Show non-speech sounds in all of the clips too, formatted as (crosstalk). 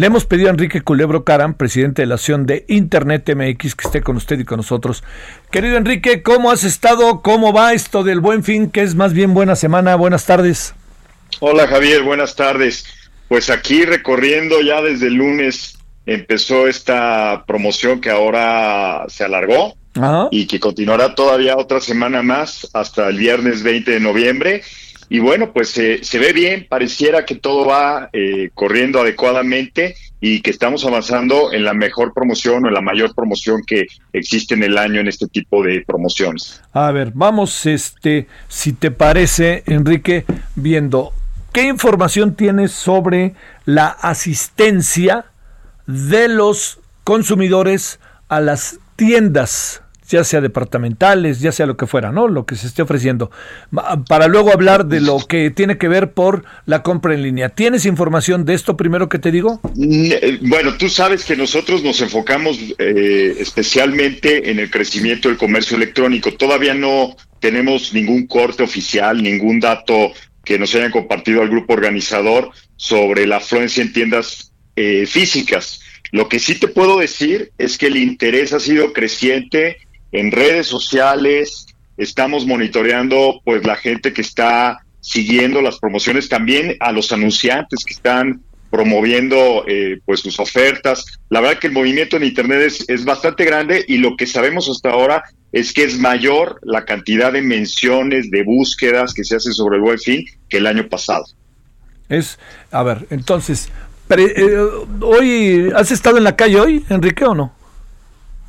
Le hemos pedido a Enrique Culebro Caram, presidente de la Acción de Internet MX, que esté con usted y con nosotros. Querido Enrique, ¿cómo has estado? ¿Cómo va esto del buen fin? Que es más bien buena semana. Buenas tardes. Hola Javier, buenas tardes. Pues aquí recorriendo ya desde el lunes empezó esta promoción que ahora se alargó Ajá. y que continuará todavía otra semana más hasta el viernes 20 de noviembre. Y bueno, pues se ve bien, pareciera que todo va eh, corriendo adecuadamente y que estamos avanzando en la mejor promoción o en la mayor promoción que existe en el año en este tipo de promociones. A ver, vamos, este, si te parece, Enrique, viendo qué información tienes sobre la asistencia de los consumidores a las tiendas, ya sea departamentales, ya sea lo que fuera, ¿no? Lo que se esté ofreciendo. Para luego hablar de lo que tiene que ver por la compra en línea. ¿Tienes información de esto primero que te digo? Eh, Bueno, tú sabes que nosotros nos enfocamos eh, especialmente en el crecimiento del comercio electrónico. Todavía no tenemos ningún corte oficial, ningún dato que nos hayan compartido al grupo organizador sobre la afluencia en tiendas eh, físicas. Lo que sí te puedo decir es que el interés ha sido creciente en redes sociales. Estamos monitoreando, pues, la gente que está siguiendo las promociones, también a los anunciantes que están promoviendo eh, pues sus ofertas. La verdad que el movimiento en Internet es, bastante grande y lo que sabemos hasta ahora es que es mayor la cantidad de menciones, de búsquedas que se hacen sobre el buen fin que el año pasado. Es, a ver, entonces, eh, hoy, ¿has estado en la calle hoy, Enrique, o no?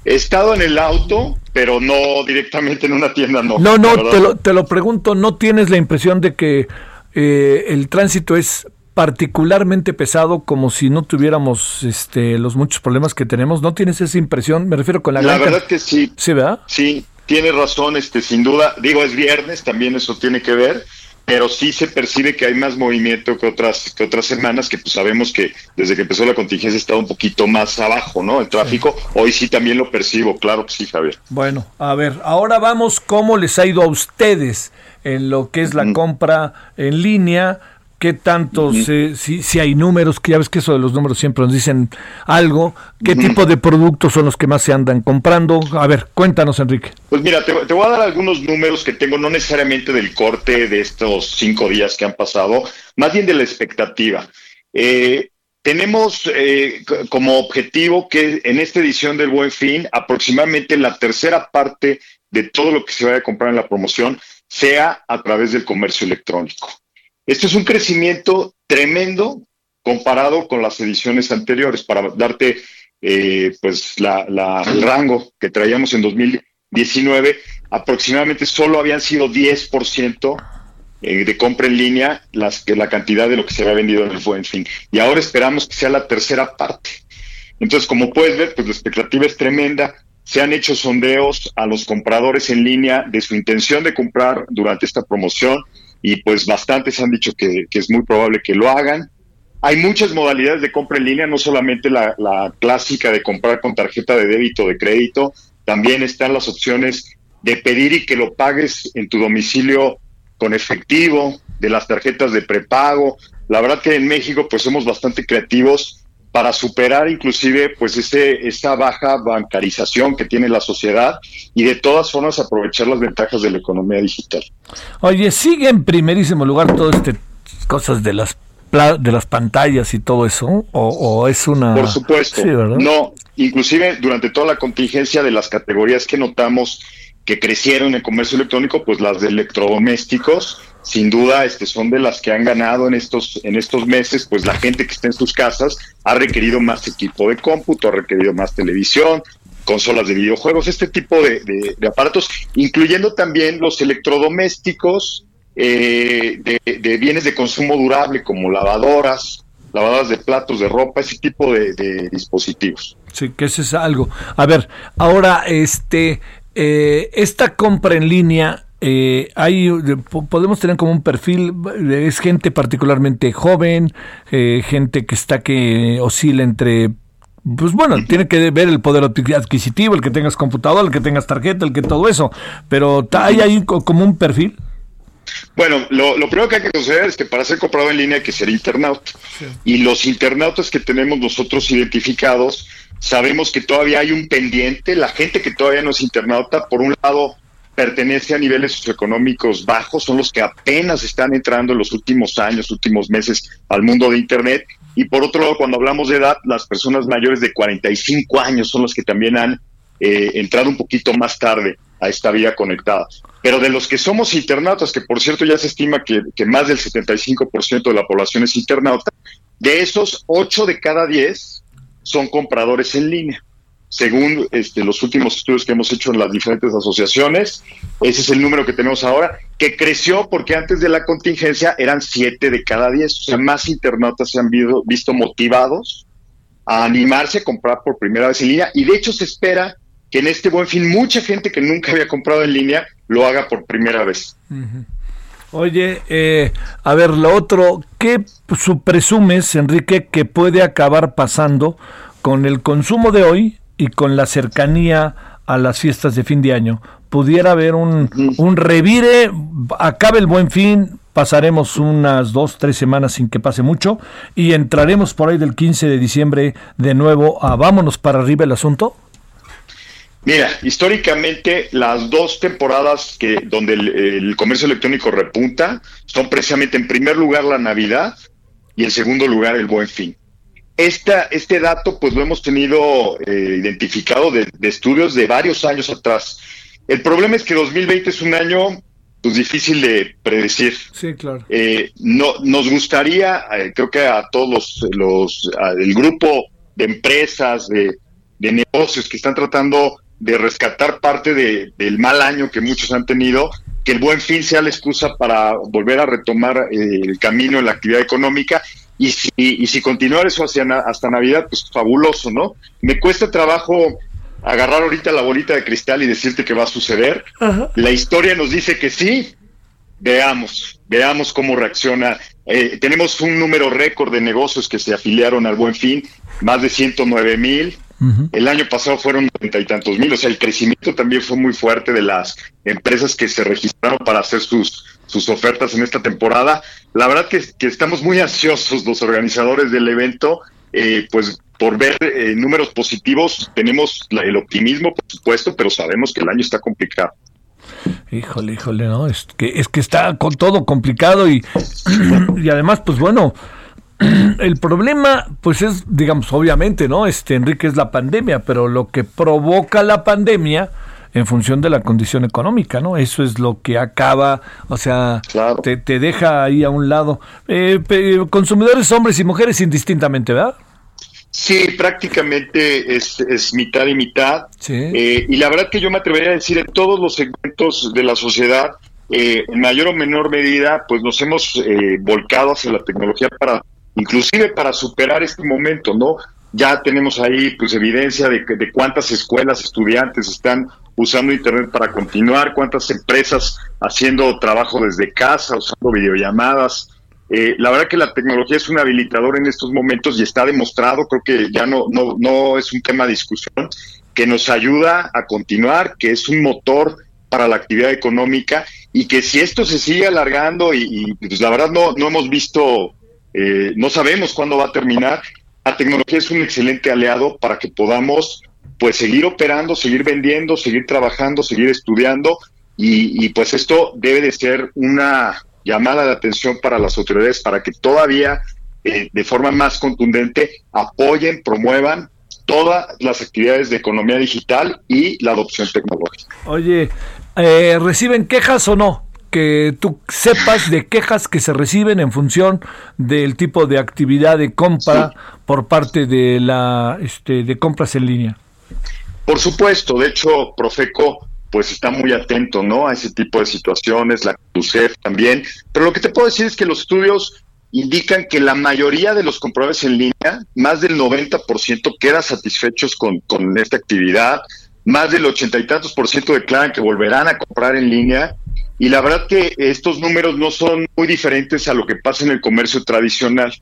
He estado en el auto, pero no directamente en una tienda, no. No, no, te lo, te lo pregunto, ¿no tienes la impresión de que eh, el tránsito es particularmente pesado como si no tuviéramos este, los muchos problemas que tenemos? ¿No tienes esa impresión? Me refiero con la, La verdad que sí. Sí, ¿verdad? Sí, tiene razón, este, sin duda. Digo, es viernes, también eso tiene que ver, pero sí se percibe que hay más movimiento que otras, que otras semanas, que pues sabemos que desde que empezó la contingencia estaba un poquito más abajo, ¿no? El tráfico. Hoy sí también lo percibo, claro que sí, Javier. Bueno, a ver, ahora vamos cómo les ha ido a ustedes en lo que es la compra en línea. ¿Qué tanto, se- si, si hay números, que ya ves que eso de los números siempre nos dicen algo? ¿Qué tipo de productos son los que más se andan comprando? A ver, cuéntanos, Enrique. Pues mira, te, te voy a dar algunos números que tengo, no necesariamente del corte de estos cinco días que han pasado, más bien de la expectativa. Eh, tenemos eh, como objetivo que en esta edición del Buen Fin, aproximadamente la tercera parte de todo lo que se vaya a comprar en la promoción sea a través del comercio electrónico. Esto es un crecimiento tremendo comparado con las ediciones anteriores. Para darte eh, pues la- el rango que traíamos en 2019, aproximadamente solo habían sido 10% eh, de compra en línea las, que la cantidad de lo que se había vendido en el buen. Y ahora esperamos que sea la tercera parte. Entonces, como puedes ver, pues la expectativa es tremenda. Se han hecho sondeos a los compradores en línea de su intención de comprar durante esta promoción y pues bastantes han dicho que, es muy probable que lo hagan. Hay muchas modalidades de compra en línea, no solamente la, la clásica de comprar con tarjeta de débito o de crédito, también están las opciones de pedir y que lo pagues en tu domicilio con efectivo, de las tarjetas de prepago. La verdad que en México pues somos bastante creativos para superar inclusive pues ese, esa baja bancarización que tiene la sociedad y de todas formas aprovechar las ventajas de la economía digital. Oye, ¿sigue en primerísimo lugar todo este cosas de las de las pantallas y todo eso? ¿O, o es una...? Por supuesto. Sí. No, inclusive durante toda la contingencia de las categorías que notamos que crecieron en comercio electrónico, pues las de electrodomésticos, sin duda, este, son de las que han ganado en estos, en estos meses, pues la gente que está en sus casas ha requerido más equipo de cómputo, ha requerido más televisión, consolas de videojuegos, este tipo de, de- de aparatos, incluyendo también los electrodomésticos eh, de, de bienes de consumo durable como lavadoras, lavadoras de platos, de ropa, ese tipo de, dispositivos. Sí, que eso es algo. A ver, ahora, este, eh, esta compra en línea, eh, hay, podemos tener como un perfil, es gente particularmente joven, eh, gente que está que oscila entre pues bueno, tiene que ver el poder adquisitivo, el que tengas computador, el que tengas tarjeta, el que todo eso, pero ¿hay ahí como un perfil? Bueno, lo, primero que hay que considerar es que para ser comprado en línea hay que ser internauta. Y los internautas que tenemos nosotros identificados, sabemos que todavía hay un pendiente. La gente que todavía no es internauta, por un lado, pertenece a niveles socioeconómicos bajos, son los que apenas están entrando en los últimos años, últimos meses al mundo de Internet. Y por otro lado, cuando hablamos de edad, las personas mayores de 45 años son los que también han eh, entrado un poquito más tarde a esta vida conectada. Pero de los que somos internautas, que por cierto ya se estima que, más del 75% de la población es internauta, de esos 8 de cada 10 son compradores en línea. Según este, los últimos estudios que hemos hecho en las diferentes asociaciones, ese es el número que tenemos ahora, que creció porque antes de la contingencia eran 7 de cada 10. O sea, más internautas se han visto motivados a animarse a comprar por primera vez en línea. Y de hecho se espera que en este buen fin mucha gente que nunca había comprado en línea lo haga por primera vez. Oye, eh, a ver, lo otro, ¿qué presumes, Enrique, que puede acabar pasando con el consumo de hoy y con la cercanía a las fiestas de fin de año? ¿Pudiera haber un, un revire, acabe el buen fin, pasaremos unas dos, tres semanas sin que pase mucho y entraremos por ahí del 15 de diciembre de nuevo a vámonos para arriba el asunto? Mira, históricamente las dos temporadas que donde el, comercio electrónico repunta son precisamente en primer lugar la Navidad y en segundo lugar el Buen Fin. Esta, este dato pues lo hemos tenido eh, identificado de, estudios de varios años atrás. El problema es que 2020 es un año pues difícil de predecir. Sí, claro. Eh, no, nos gustaría, eh, creo que a todos los, los el grupo de empresas, de, de negocios que están tratando de rescatar parte del mal año que muchos han tenido, que el buen fin sea la excusa para volver a retomar eh, el camino en la actividad económica y si, y si continuar eso hacia hasta Navidad, pues fabuloso, ¿no? Me cuesta trabajo agarrar ahorita la bolita de cristal y decirte que va a suceder. La historia nos dice que sí. Veamos, veamos cómo reacciona. Eh, tenemos un número récord de negocios que se afiliaron al Buen Fin, más de 109 mil. El año pasado fueron noventa y tantos mil, o sea, el crecimiento también fue muy fuerte de las empresas que se registraron para hacer sus, sus ofertas en esta temporada. La verdad que, que estamos muy ansiosos los organizadores del evento, eh, pues por ver eh, números positivos, tenemos el optimismo, por supuesto, pero sabemos que el año está complicado. Híjole, híjole, no, es que, es que está con todo complicado y, (clears throat) y además, pues bueno, el problema, pues es, digamos, obviamente, ¿no? Este, Enrique, es la pandemia, pero lo que provoca la pandemia en función de la condición económica, ¿no? Eso es lo que acaba, o sea, te, deja ahí a un lado. Eh, consumidores hombres y mujeres indistintamente, ¿verdad? Sí, prácticamente es, mitad y mitad. Eh, y la verdad que yo me atrevería a decir en todos los segmentos de la sociedad, eh, en mayor o menor medida, pues nos hemos volcado hacia la tecnología para inclusive para superar este momento, ¿no? Ya tenemos ahí pues evidencia de, de cuántas escuelas, estudiantes están usando Internet para continuar, cuántas empresas haciendo trabajo desde casa, usando videollamadas. Eh, la verdad que la tecnología es un habilitador en estos momentos y está demostrado, creo que ya no, no, no es un tema de discusión, que nos ayuda a continuar, que es un motor para la actividad económica y que si esto se sigue alargando y, y pues la verdad no, no hemos visto eh, no sabemos cuándo va a terminar. La tecnología es un excelente aliado para que podamos pues seguir operando, seguir vendiendo, seguir trabajando, seguir estudiando y, pues esto debe de ser una llamada de atención para las autoridades para que todavía eh, de forma más contundente apoyen, promuevan todas las actividades de economía digital y la adopción tecnológica. Oye, eh, ¿reciben quejas o no? Que tú sepas de quejas que se reciben en función del tipo de actividad de compra por parte de la este, de compras en línea. Por supuesto, de hecho, Profeco pues está muy atento, ¿no? A ese tipo de situaciones, la CUSEF también. Pero lo que te puedo decir es que los estudios indican que la mayoría de los compradores en línea, más del 90%, queda satisfechos con, con esta actividad, más del ochenta y tantos por ciento declaran que volverán a comprar en línea y la verdad que estos números no son muy diferentes a lo que pasa en el comercio tradicional.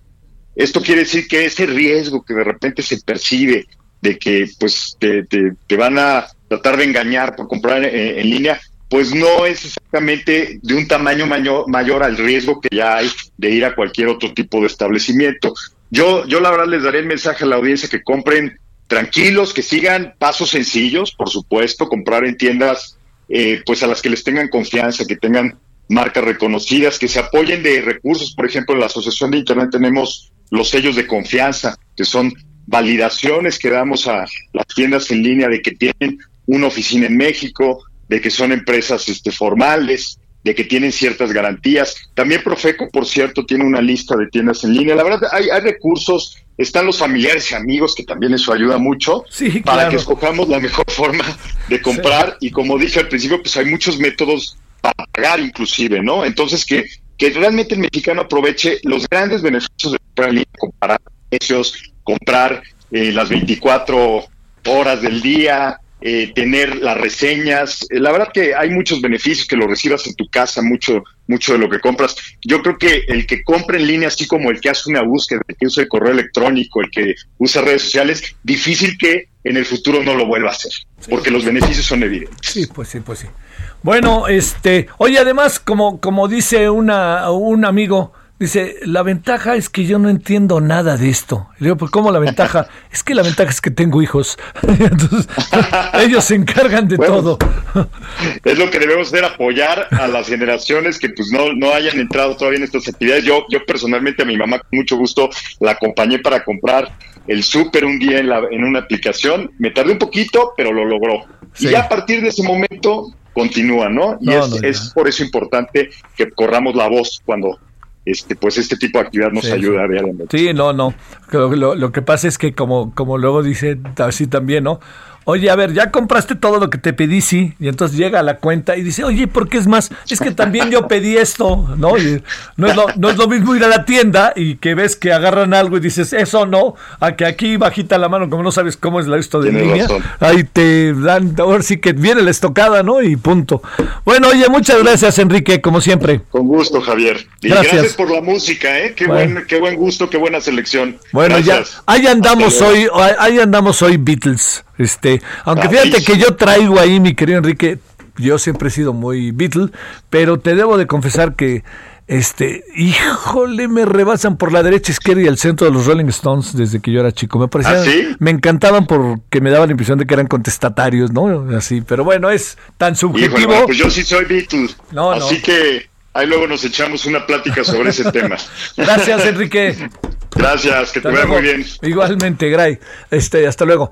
Esto quiere decir que ese riesgo que de repente se percibe de que pues te, te, van a tratar de engañar por comprar en, línea, pues no es exactamente de un tamaño mayor, mayor al riesgo que ya hay de ir a cualquier otro tipo de establecimiento. Yo, yo la verdad les daré el mensaje a la audiencia que compren tranquilos, que sigan pasos sencillos, por supuesto, comprar en tiendas eh, pues a las que les tengan confianza, que tengan marcas reconocidas, que se apoyen de recursos. Por ejemplo, en la Asociación de Internet tenemos los sellos de confianza, que son validaciones que damos a las tiendas en línea de que tienen una oficina en México, de que son empresas este, formales, de que tienen ciertas garantías. También Profeco, por cierto, tiene una lista de tiendas en línea. La verdad, hay, hay recursos están los familiares y amigos, que también eso ayuda mucho, para que escojamos la mejor (laughs) forma de comprar. Y como dije al principio, pues hay muchos métodos para pagar inclusive, ¿no? Entonces, que, que realmente el mexicano aproveche los grandes beneficios de comprar en línea, comprar precios, comprar eh, las 24 horas del día, eh, tener las reseñas. Eh, la verdad que hay muchos beneficios que lo recibas en tu casa, mucho, mucho de lo que compras. Yo creo que el que compra en línea, así como el que hace una búsqueda, el que usa el correo electrónico, el que usa redes sociales, difícil que en el futuro no lo vuelva a hacer, porque los beneficios son evidentes. Sí, pues sí, pues sí. Bueno, este, oye, además, como, como dice una, un amigo, Dice, la ventaja es que yo no entiendo nada de esto. Y digo, pues ¿cómo la ventaja? (laughs) es que la ventaja es que tengo hijos. (laughs) Entonces, (laughs) ellos se encargan de todo. es lo que debemos hacer, apoyar a las generaciones que pues no, no hayan entrado todavía en estas actividades. Yo, yo personalmente a mi mamá con mucho gusto la acompañé para comprar el súper un día en, la, en una aplicación. Me tardé un poquito, pero lo logró. Y ya a partir de ese momento continúa, ¿no? Y es, es por eso importante que corramos la voz cuando este, pues este tipo de actividad nos ayuda realmente. Sí, no, no. Lo, lo, que pasa es que como, como luego dice así también, ¿no? Oye, a ver, ya compraste todo lo que te pedí, sí. Y entonces llega a la cuenta y dice, oye, ¿por qué es más? Es que también yo pedí esto, ¿no? no, es lo, no es lo mismo ir a la tienda y que ves que agarran algo y dices, eso no, a que aquí bajita la mano, como no sabes cómo es la esto de línea, ahí te dan, ahora sí que viene la estocada, ¿no? Y punto. Bueno, oye, muchas gracias, Enrique, como siempre. Con gusto, Javier. Y gracias, por la música, ¿eh? Qué, buen, qué buen gusto, qué buena selección. Bueno, ya, ahí andamos hoy, ahí andamos hoy, Beatles. Este, aunque fíjate que yo traigo ahí, mi querido Enrique, yo siempre he sido muy Beatle, pero te debo de confesar que este, híjole, me rebasan por la derecha, izquierda y el centro de los Rolling Stones desde que yo era chico. Me parecían, ¿Ah, me encantaban porque me daba la impresión de que eran contestatarios, ¿no? Así, pero bueno, es tan subjetivo. pues yo sí soy Beatle. No, así que ahí luego nos echamos una plática sobre ese tema. (laughs) Gracias, Enrique. Gracias, que te vea muy bien. Igualmente, Gray. Este, hasta luego.